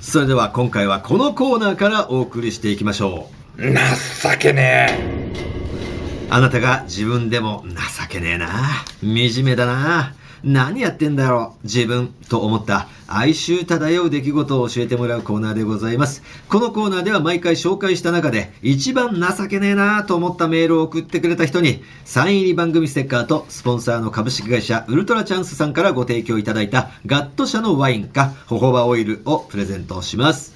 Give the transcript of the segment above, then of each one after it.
それでは今回はこのコーナーからお送りしていきましょう。情けねあなたが自分でも情けねえな。惨めだな。何やってんだろう自分と思った哀愁漂う出来事を教えてもらうコーナーでございます。このコーナーでは毎回紹介した中で一番情けねえなと思ったメールを送ってくれた人にサイン入り番組ステッカーとスポンサーの株式会社ウルトラチャンスさんからご提供いただいたガット社のワインかホホバオイルをプレゼントします。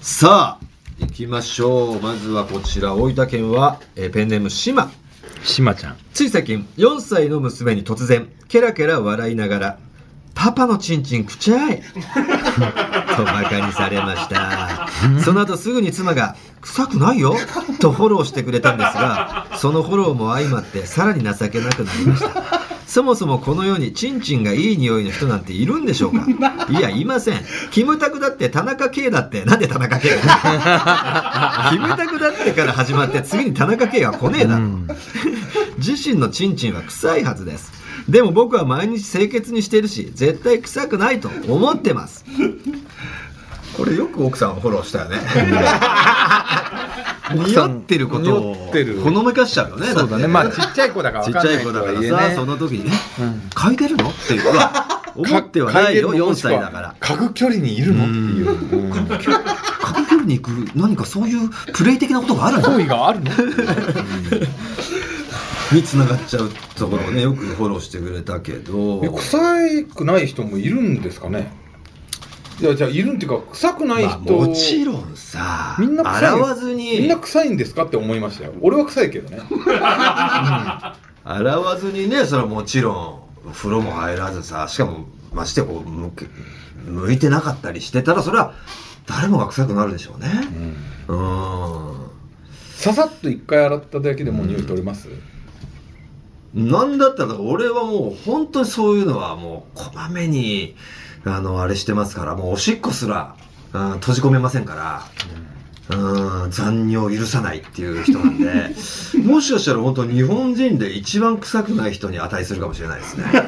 さあ、行きましょう。まずはこちら、大分県は、えペンネームシマ。えしまちゃんつい最近、4歳の娘に突然、ケラケラ笑いながら、パパのチンチンくちゃい と馬鹿にされました。その後すぐに妻が、臭くないよ？とフォローしてくれたんですが、そのフォローも相まってさらに情けなくなりました。そもそもこの世にチンチンがいい匂いの人なんているんでしょうか？いや、いません。キムタクだって田中圭だって、なんで田中圭が キムタクだってから始まって次に田中圭が来ねえだろ。自身のチンチンは臭いはずです。でも僕は毎日清潔にしてるし、絶対臭くないと思ってます。これよく奥さんをフォローしたよね。匂ってることを匂ってる。ほのめかしちゃうよね。そうだね。まあちっちゃい子だからちっちゃい子だからさ、その時に。ね、うん。嗅いでるのっていう。うわ思ってはないよ、4歳だから。嗅ぐ距離にいるの？っていう。うん嗅ぐ距離に行く、何かそういうプレイ的なことがあるの？行為があるの？に繋がっちゃうところをね、よくフォローしてくれたけど。え臭くない人もいるんですかね？いやじゃあいるっていうか臭くないまあ人、もちろんさ、みんな臭い。洗わずに、みんな臭いんですかって思いましたよ。俺は臭いけどね。洗わずにね、それはもちろん、風呂も入らずさ、しかも、ましてこう、向け向いてなかったりしてたら、それは、誰もが臭くなるでしょうね。うん。うん。ささっと一回洗っただけでもう匂い取れます、なんだったら、俺はもう、本当にそういうのはもう、こまめに、あの、あれしてますから、もうおしっこすら、うん閉じ込めませんから、うん、残尿を許さないっていう人なんで、もしかしたら本当日本人で一番臭くない人に値するかもしれないですね。おしっ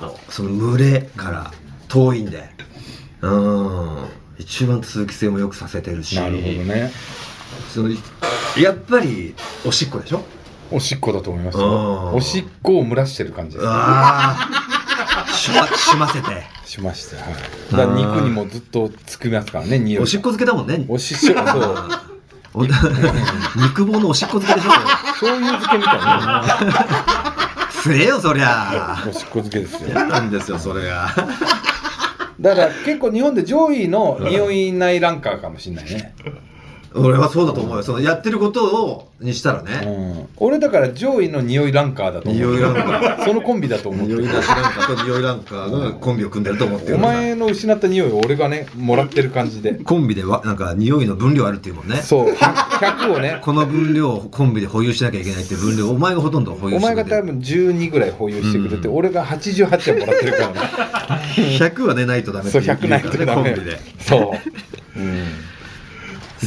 こ、その群れから遠いんで、うん、一番通気性もよくさせてるし、なるほどね。そのやっぱりおしっこでしょ？おしっこだと思いますおしっこを蒸らしてる感じですああ、しま、しませて。しました、はい、だから肉にもずっとつくますからね匂いが。おしっこ漬けだもんね。おしっこそう。お肉棒のおしっこ漬けでしょ。醤油漬けみたいな。食えよ、そりゃ。おしっこ漬けですよ。嫌なんですよ、それが。だから結構日本で上位の匂いないランカーかもしれないね、俺はそうだと思うよ。そのやってることを、にしたらうね。ん、俺だから上位の匂いランカーだと思う。匂いランカー。そのコンビだと思ってる。匂い出しランカー。と匂いランカーがコンビを組んでると思ってるお前の失った匂いを俺がねもらってる感じで。コンビでは、なんか匂いの分量あるっていうもんね。そう。100をね。この分量をコンビで保有しなきゃいけないっていう分量、お前がほとんど保有おしてくれてる。前が多分12ぐらい保有してくれて、俺が88はもらってるからね。100はね、ないとダメってそう100ないとダメ。コンビで。そう、うん、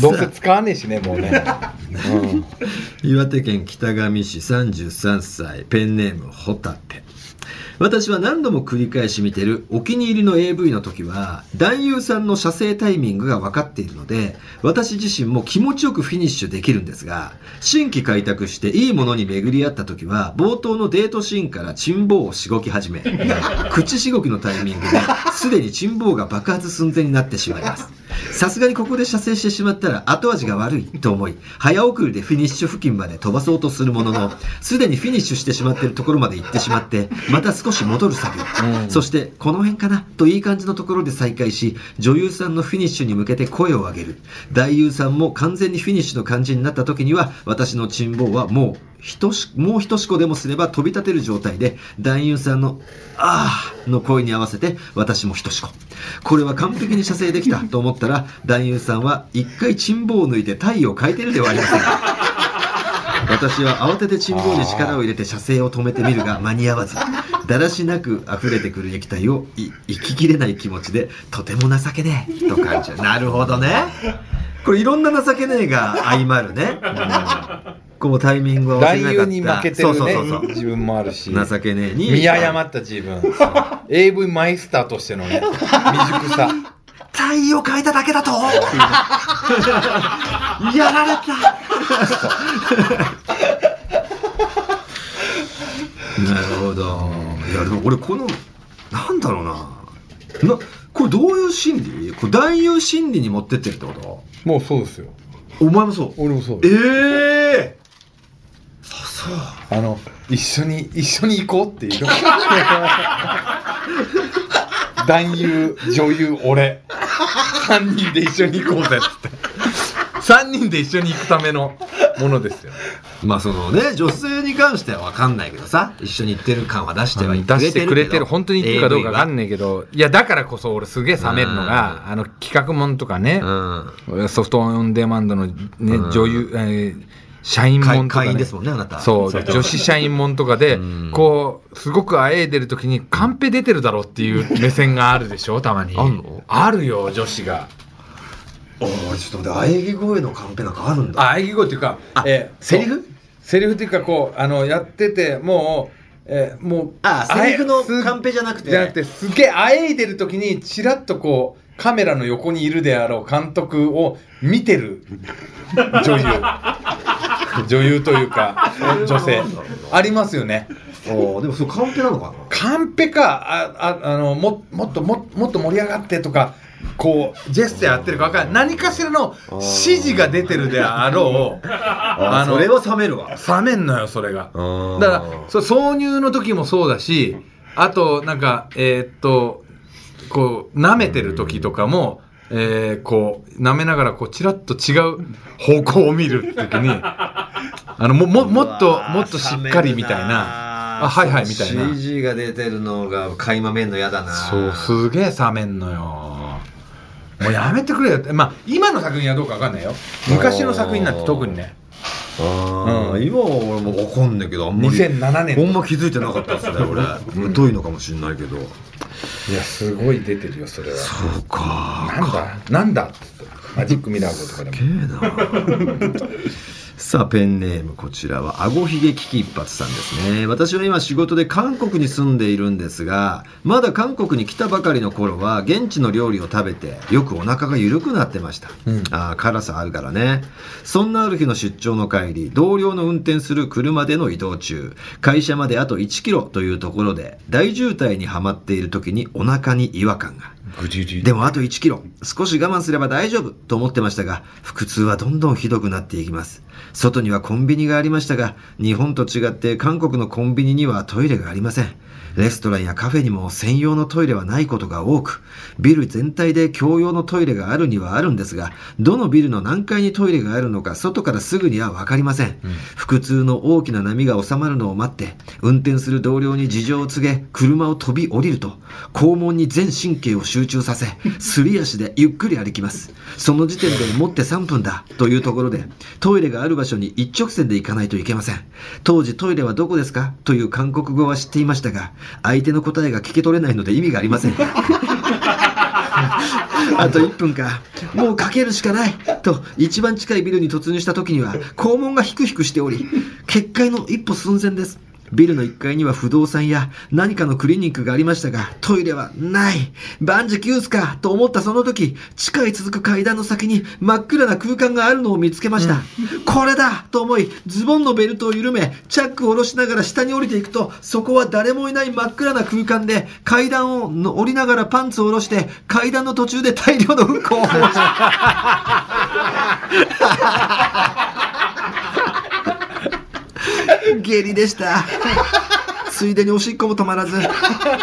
どうせ使わねえしねもうね、うん、岩手県北上市33歳。ペンネームホタテ。私は何度も繰り返し見てるお気に入りの AV の時は男優さんの射精タイミングが分かっているので私自身も気持ちよくフィニッシュできるんですが新規開拓していいものに巡り合った時は冒頭のデートシーンからチンボをしごき始め 口しごきのタイミングですでにチンボウが爆発寸前になってしまいます。さすがにここで射精してしまったら後味が悪いと思い早送りでフィニッシュ付近まで飛ばそうとするもののすでにフィニッシュしてしまっているところまで行ってしまってまた少し戻る作業、うん。そしてこの辺かなといい感じのところで再開し女優さんのフィニッシュに向けて声を上げる。男優さんも完全にフィニッシュの感じになった時には私のチンボウはもうひとしもうひとしこでもすれば飛び立てる状態で男優さんの「あー」の声に合わせて私もひとしこ。これは完璧に射精できたと思ったら男優さんは一回チンボウを抜いて体を変えてるではありません。か私は慌ててチンボウに力を入れて射精を止めてみるが間に合わずだらしなく溢れてくる液体をい息きれない気持ちでとても情けねえと感じる。なるほどね。これいろんな情けねえが相まるね、こうタイミングを合わせなかった。男優に負けてるね。そうそうそう自分もあるし。情けねえに。見誤った自分。AV マイスターとしてのね 未熟さ。体を変えただけだと。やられたなるほど。いやでも俺このなんだろうな。なこれどういう心理？これ男優心理に持ってってるってこもうそうですよ。とお前もそう？俺もそうです。ええあそう。あの一緒に一緒に行こうっていう。男優女優俺。3人で一緒に行こうぜっつって。3人で一緒に行くためのものですよ。まあそのね女性に関しては分かんないけどさ一緒に行ってる感は出しては出してくれてる本当に言ってるかどうかわかんないけどいやだからこそ俺すげえ冷めるのがあの企画もんとかねうん。ソフトオンデマンドのねうん。女優、えー社員もんとか、ね、会員ですもんねあなた。そう女子社員もんとかでうん。こうすごくあえいでる時にカンペ出てるだろうっていう目線があるでしょたまに。あんの？あるよ女子が。おーちょっと待って喘ぎ声のカンペなんかあるんだ。あ喘ぎ声っていうかあえーセリフ？セリフっていうかこうあのやっててもう、えーもうあセリフのすカンペじゃなくて。じゃなくてすげえあえいでる時にちらっとこうカメラの横にいるであろう監督を見てる。女優。女優というか女性。ありますよね。おーでもそれカンペなのかな？カンペか。あああのももっとももっと盛り上がってとかこうジェスチャーやってるか分からない。何かしらの指示が出てるであろう。ああのそれは冷めるわ。冷めんのよそれが。だだからそう挿入の時もそうだしあとなんかえーっとこう舐めてる時とかも、えーこう舐めながらこうチラッと違う方向を見る時に あのもももっともっとしっかりみたいな。あはいはいみたいな。CG が出てるのが垣間見んの嫌だなそうすげえ冷めんのよもうやめてくれよって。まあ今の作品はどうかわかんないよ。昔の作品なんて特にね。あー。うん。今は俺も分かんないけどあんまり。2007年。ほんま気づいてなかったっすね俺。疎いのかもしんないけど。いやすごい出てるよそれは。そうか。なんだ？なんだ？っつって。マジックミラー号とかでも。ええなさあペンネームこちらはあごひげ危機一髪さんですね。私は今仕事で韓国に住んでいるんですがまだ韓国に来たばかりの頃は現地の料理を食べてよくお腹が緩くなってました、うん。あー辛さあるからね。そんなある日の出張の帰り同僚の運転する車での移動中会社まであと1キロというところで大渋滞にはまっている時にお腹に違和感がでもあと1キロ、少し我慢すれば大丈夫と思ってましたが、腹痛はどんどんひどくなっていきます。外にはコンビニがありましたが、日本と違って韓国のコンビニにはトイレがありません。レストランやカフェにも専用のトイレはないことが多く、ビル全体で共用のトイレがあるにはあるんですが、どのビルの何階にトイレがあるのか外からすぐにはわかりません。腹痛の大きな波が収まるのを待って、運転する同僚に事情を告げ、車を飛び降りると、肛門に全神経を集中させ、すり足でゆっくり歩きます。その時点でもって3分だというところで、トイレがある場所に一直線で行かないといけません。当時トイレはどこですか？という韓国語は知っていましたが、相手の答えが聞き取れないので意味がありません。あと1分か。もうかけるしかない。と、一番近いビルに突入した時には、肛門がヒクヒクしており、決壊の一歩寸前です。ビルの1階には不動産や何かのクリニックがありましたが、トイレはない。万事休すかと思ったその時、地下へ続く階段の先に真っ暗な空間があるのを見つけました。これだと思い、ズボンのベルトを緩め、チャックを下ろしながら下に降りていくと、そこは誰もいない真っ暗な空間で、階段をの降りながらパンツを下ろして、階段の途中で大量のうんこを放した。下痢でした。ついでにおしっこも止まらず、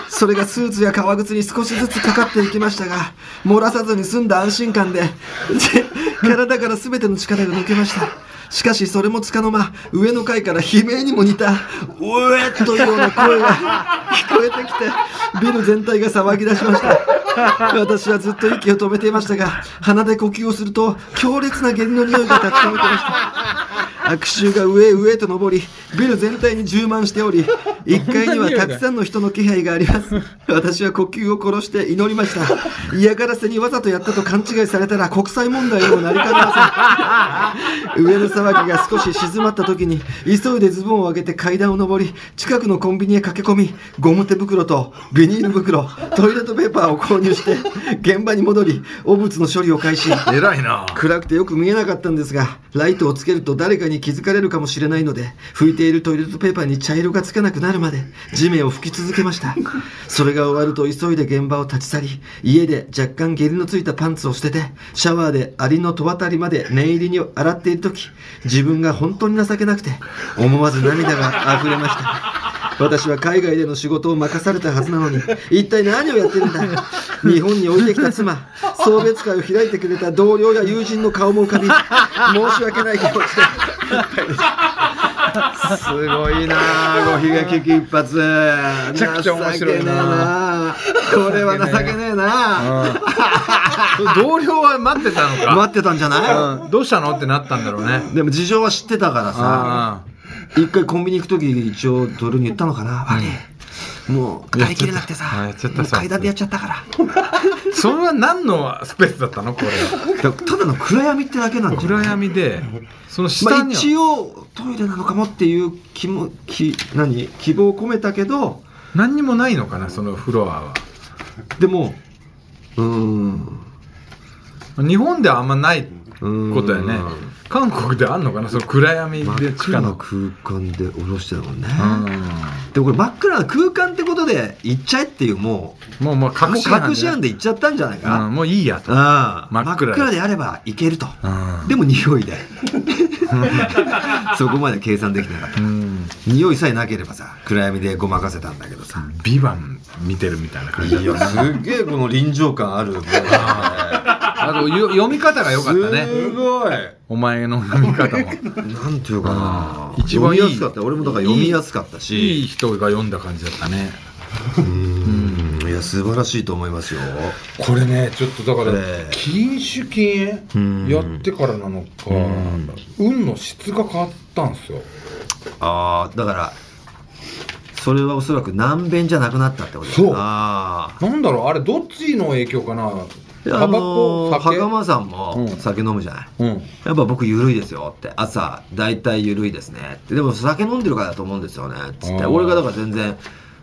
それがスーツや革靴に少しずつかかっていきましたが、漏らさずに済んだ安心感で、体から全ての力が抜けました。しかしそれもつかの間、上の階から悲鳴にも似た、うえっというような声が聞こえてきて、ビル全体が騒ぎ出しました。私はずっと息を止めていましたが、鼻で呼吸をすると、強烈な下痢の匂いが立ち込めてました。悪臭が上へ上へと上り、ビル全体に充満しており、1階にはたくさんの人の気配があります。私は呼吸を殺して祈りました。嫌がらせにわざとやったと勘違いされたら国際問題にもなりかねません。上の騒ぎが少し静まった時に、急いでズボンを上げて階段を上り、近くのコンビニへ駆け込み、ゴム手袋とビニール袋、トイレットペーパーを購入入して現場に戻り汚物の処理を開始。偉いな。暗くてよく見えなかったんですがライトをつけると誰かに気づかれるかもしれないので拭いているトイレットペーパーに茶色がつかなくなるまで地面を拭き続けました。それが終わると急いで現場を立ち去り家で若干下痢のついたパンツを捨ててシャワーでアリの戸渡りまで念入りに洗っている時自分が本当に情けなくて思わず涙が溢れました私は海外での仕事を任されたはずなのに一体何をやってるんだ？日本に置いてきた妻送別会を開いてくれた同僚や友人の顔も浮かび申し訳ない気持ちで。すすごいなあご悲劇一発。めちゃくちゃ面白いな。これは情けねえな。同僚は待ってたのか？待ってたんじゃない、うん。どうしたの？ってなったんだろうね。でも事情は知ってたからさ。あ一回コンビニ行く時一応トルに言ったのかな、もう帰りきれなくてさ階段でやっちゃったから。あ それは何のスペースだったのこれただの暗闇ってだけなん暗闇でそのま下には、あ一応トイレなのかもっていう気も気何？希望を込めたけど何にもないのかなそのフロアは。でもうーん。日本ではあんまないうんことやね。韓国であんのかな？その暗闇真っで地暗な下の空間で下ろしてるもんね。うでもこれ真っ暗な空間ってことで行っちゃえっていうもうもううもう隠し隠し案で行っちゃったんじゃないか、うんもういいやと。真っ真っ暗であれば行けると。うん。でも匂いで。そこまで計算できなかった。うん。匂いさえなければさ暗闇でごまかせたんだけどさ。ビバン見てるみたいな感じいやすっげえこの臨場感ある。ね あとよ読み方が良かったね。すごい。お前の読み方も。なんていうかな。うん一番いい。読みやすかった。俺もだから読みやすかったいし。い人が読んだ感じだったね。うん。いや素晴らしいと思いますよ。これねちょっとだからええ禁酒禁うん。煙やってからなのかん。運の質が変わったんですよ。ああだからそれはおそらく難便じゃなくなったってことそう。ああ。なんだろうあれどっちの影響かな？あの袴さんもうん。酒飲むじゃない、うん。やっぱ僕緩いですよって朝大体緩いですねって。でも酒飲んでるからだと思うんですよねつって。俺がだから全然、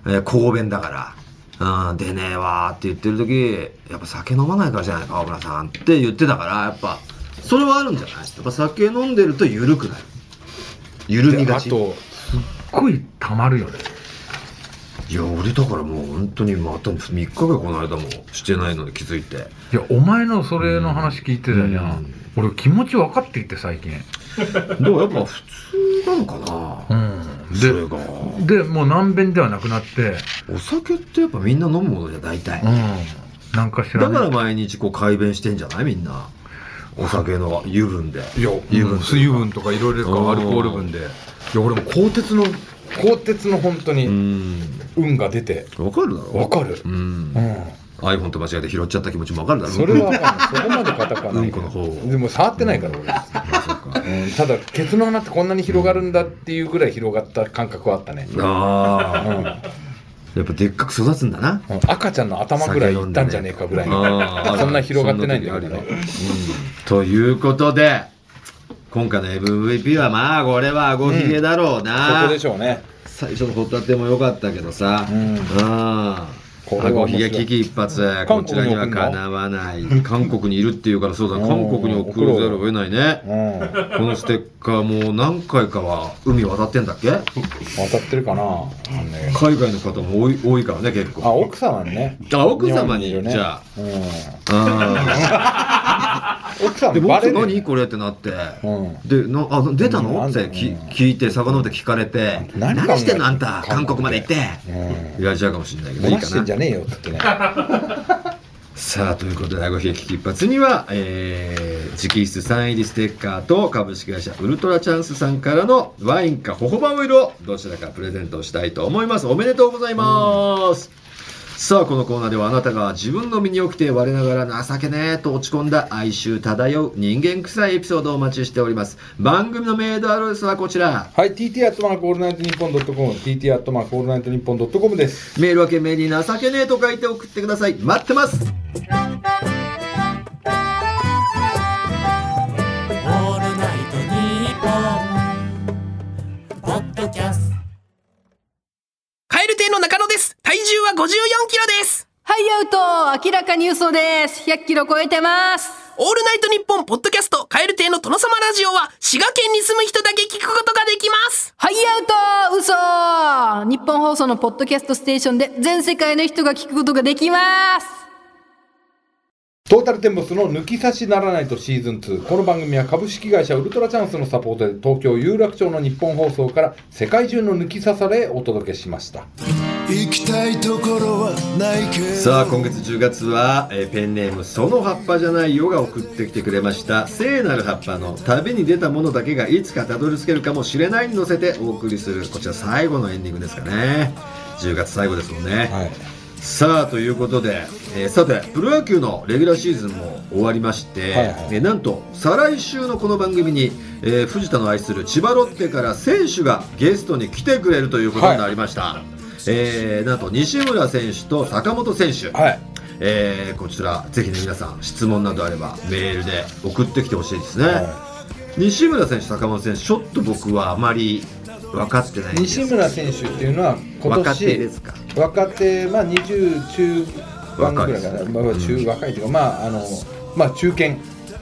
えー、公弁だからうん出ねえわーって言ってる時やっぱ酒飲まないからじゃないか岡村さんって言ってたからやっぱそれはあるんじゃない？やっぱ酒飲んでると緩くなる。緩みがち。であとすっごい溜まるよねいや俺だからもう本当にまた3日ぐらいこの間もしてないので気づいて。いやお前のそれの話聞いてたじゃん、うん。俺気持ち分かってきて最近。でもやっぱ普通なのかうな、んそれが。でもう難便ではなくなって。お酒ってやっぱみんな飲むものじゃ大体。うん。なんかしらねだから毎日こう改便してんじゃないみんな。お酒の油分で。いや油分水分とかいろいろうん。アルコール分で。いや俺も鋼鉄の鋼鉄の本当うにん。運が出て。わかるだろ。わかる。うん。うん、iPhone と間違えて拾っちゃった気持ちもわかるだろ。それは分かそこまで硬くはないうん。でも触ってないから俺、うん、ただケツの穴ってこんなに広がるんだっていうぐらい広がった感覚はあったね、うん。ああやっぱでっかく育つんだな。うん赤ちゃんの頭ぐらいいったんじゃねえかぐらいの。あーそんな広がってないんだけどね。ということで今回の MVP はまあこれはあごひげだろうそな、こでしょうね。最初のホタテも良かったけどさ、うん。あごひげ危機一髪韓こちらにはかなわない。韓国にいるっていうからそうだうん韓国に送るざるを得ないねうんこのステッカーもう何回かは海渡ってんだっけ当たってるかな、ね海外の方も多い多いからね結あ構奥様にねあ奥様にねじゃうんあ奥様で僕バレる何？これってなって。うん。でなあ出たの？うん。ってきうん。聞いて遡って聞かれて。何何してんの？あんた。韓国まで行って。うん。言われちゃうかもしれないけどいいかしてんじゃねえよってね。さあということで「あごひげ危機一髪」には、えー、直筆サイン入りステッカーと株式会社ウルトラチャンスさんからのワインかホホバオイルをどちらかプレゼントしたいと思います。おめでとうございます、さあこのコーナーではあなたが自分の身に起きて我ながら情けねえと落ち込んだ哀愁漂う人間臭いエピソードをお待ちしております。番組のメールアドレスはこちら。はい TT アットマークオールナイトニッポンドットコム TT アットマークオールナイトニッポンドットコムです。メールは件名に情けねえと書いて送ってください。待ってます。オールナイトニッポン」ポッドキャストカエル亭の中野です。体重は54キロです。ハイアウト明らかにニュースです。100キロ超えてます。オールナイトニッポンポッドキャスト、カエル亭の殿様ラジオは、滋賀県に住む人だけ聞くことができます。はい、アウト嘘日本放送のポッドキャストステーションで全世界の人が聞くことができます。トータルテンボスの抜き差しならないとシーズン2この番組は株式会社ウルトラチャンスのサポートで東京有楽町の日本放送から世界中の抜き差されお届けしました行きたいところはないけど。さあ今月10月は、えーペンネームその葉っぱじゃないよが送ってきてくれました。聖なる葉っぱの旅に出たものだけがいつかたどり着けるかもしれないに乗せてお送りするこちら最後のエンディングですかね。10月最後ですもんね、はい。さあということで、えーさてプロ野球のレギュラーシーズンも終わりまして、はいはい。えーなんと再来週のこの番組に、えー藤田の愛する千葉ロッテから選手がゲストに来てくれるということになりました、えーなんと西村選手と坂本選手、はい。えーこちらぜひね皆さん質問などあればメールで送ってきてほしいですね、西村選手坂本選手ちょっと僕はあまり分かってないんです。西村選手っていうのは今若手で年すか？若手まあ20中盤ぐらいかな、ね。まあ、中うん。若いというかまああのまあ中堅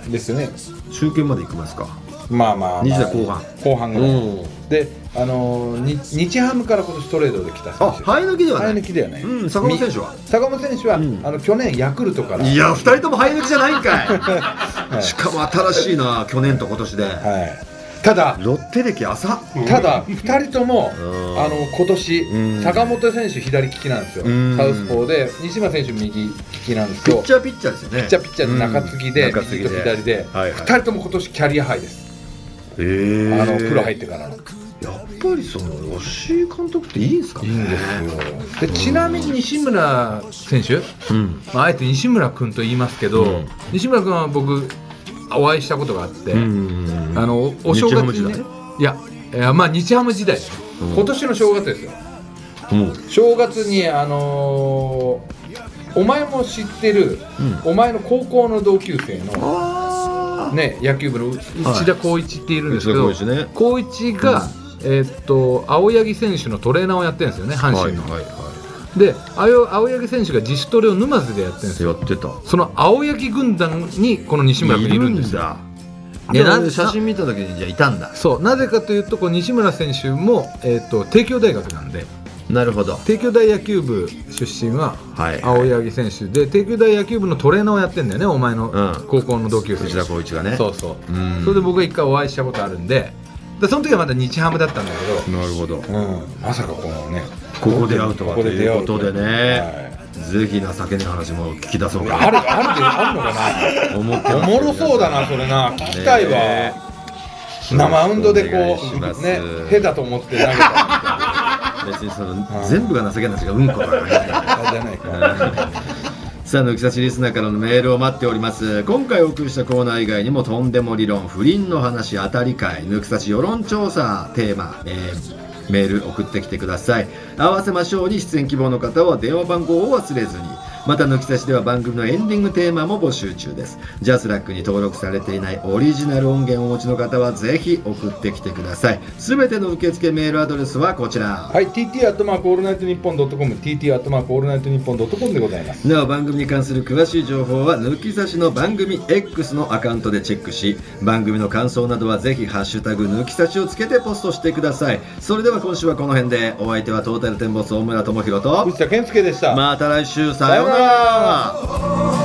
ですよね。中堅まで行きますか。まあまあ、まあ、20代後半。後半ぐらい、うん。であのに日ハムから今年トレードで来た選あ手生え抜きではない。生え抜きではない、うん坂本選手は。み坂本選手は、うん。あの去年ヤクルトから。いや、二人とも生え抜きじゃないんかい。い。しかも新しいな、去年と今年で。はい、ただロッテ歴浅。ただ2人ともうん。あの今年うん。坂本選手左利きなんですよ。うん。サウスポーで。西村選手右利きなんですよ。ピッチャーピッチャーですよね。ピッチャーピッチャーで中継ぎでうん中継ぎ右と左で。はいはい。2人とも今年キャリアハイです。えー。あのプロ入ってからのやっぱりその吉井監督っていいんですかね。いいんですよ。でちなみに西村選手、うん。まあ、あえて西村君と言いますけど、うん。西村君は僕お会いしたことがあって、うんあのお正月にね。いやいやまあ日ハム時代。うん。今年の正月ですよ。もう正月にあのーお前も知ってる、お前の高校の同級生の、あね、野球部の内田光一っているんですけど、内田光一ね。光一が、えーっと青柳選手のトレーナーをやってるんですよね阪はい神の、はいはで青青柳選手が自主トレを沼津でやってるんですよってた。その青柳軍団にこの西村君いるんですよだ。でなんで写真見た時にじゃあいたんだ。そうなぜかというとこう西村選手も、えーっと帝京大学なんでなるほど。帝京大野球部出身ははい青柳選手で帝京大野球部のトレーナーをやってんだよねお前のうん高校の同級生内田光一がね。そうそううんそれで僕が一回お会いしたことあるんででその時はまだ日ハムだったんだけなるほど。ど、うん、まさかこのねここで会うとはこということでね。はいぜひ情けない話も聞き出そうか。あるあるであるのかな。おもろそうだなそれな。聞きたいわ、ねなマウンドでこうねへだと思って投げた 別にその全部が情けない話がうんこだから。じゃないかさあ抜き差しリスナーからのメールを待っております。今回お送りしたコーナー以外にもとんでも理論不倫の話当たり会抜き差し世論調査テーマ、えーメール送ってきてください。合わせましょうに出演希望の方は電話番号を忘れずに。また抜き差しでは番組のエンディングテーマも募集中です。ジャスラックに登録されていないオリジナル音源をお持ちの方はぜひ送ってきてください。すべての受付メールアドレスはこちら。はい TT アットマークオールナイトニッポンドットコム TT アットマークオールナイトニッポンドットコムでございます。なお番組に関する詳しい情報は抜き差しの番組 X のアカウントでチェックし番組の感想などはぜひハッシュタグ抜き差しをつけてポストしてください。それでは今週はこの辺で。お相手はトータルテンボス大村朋宏と。藤田憲右でした、また来週。さようなら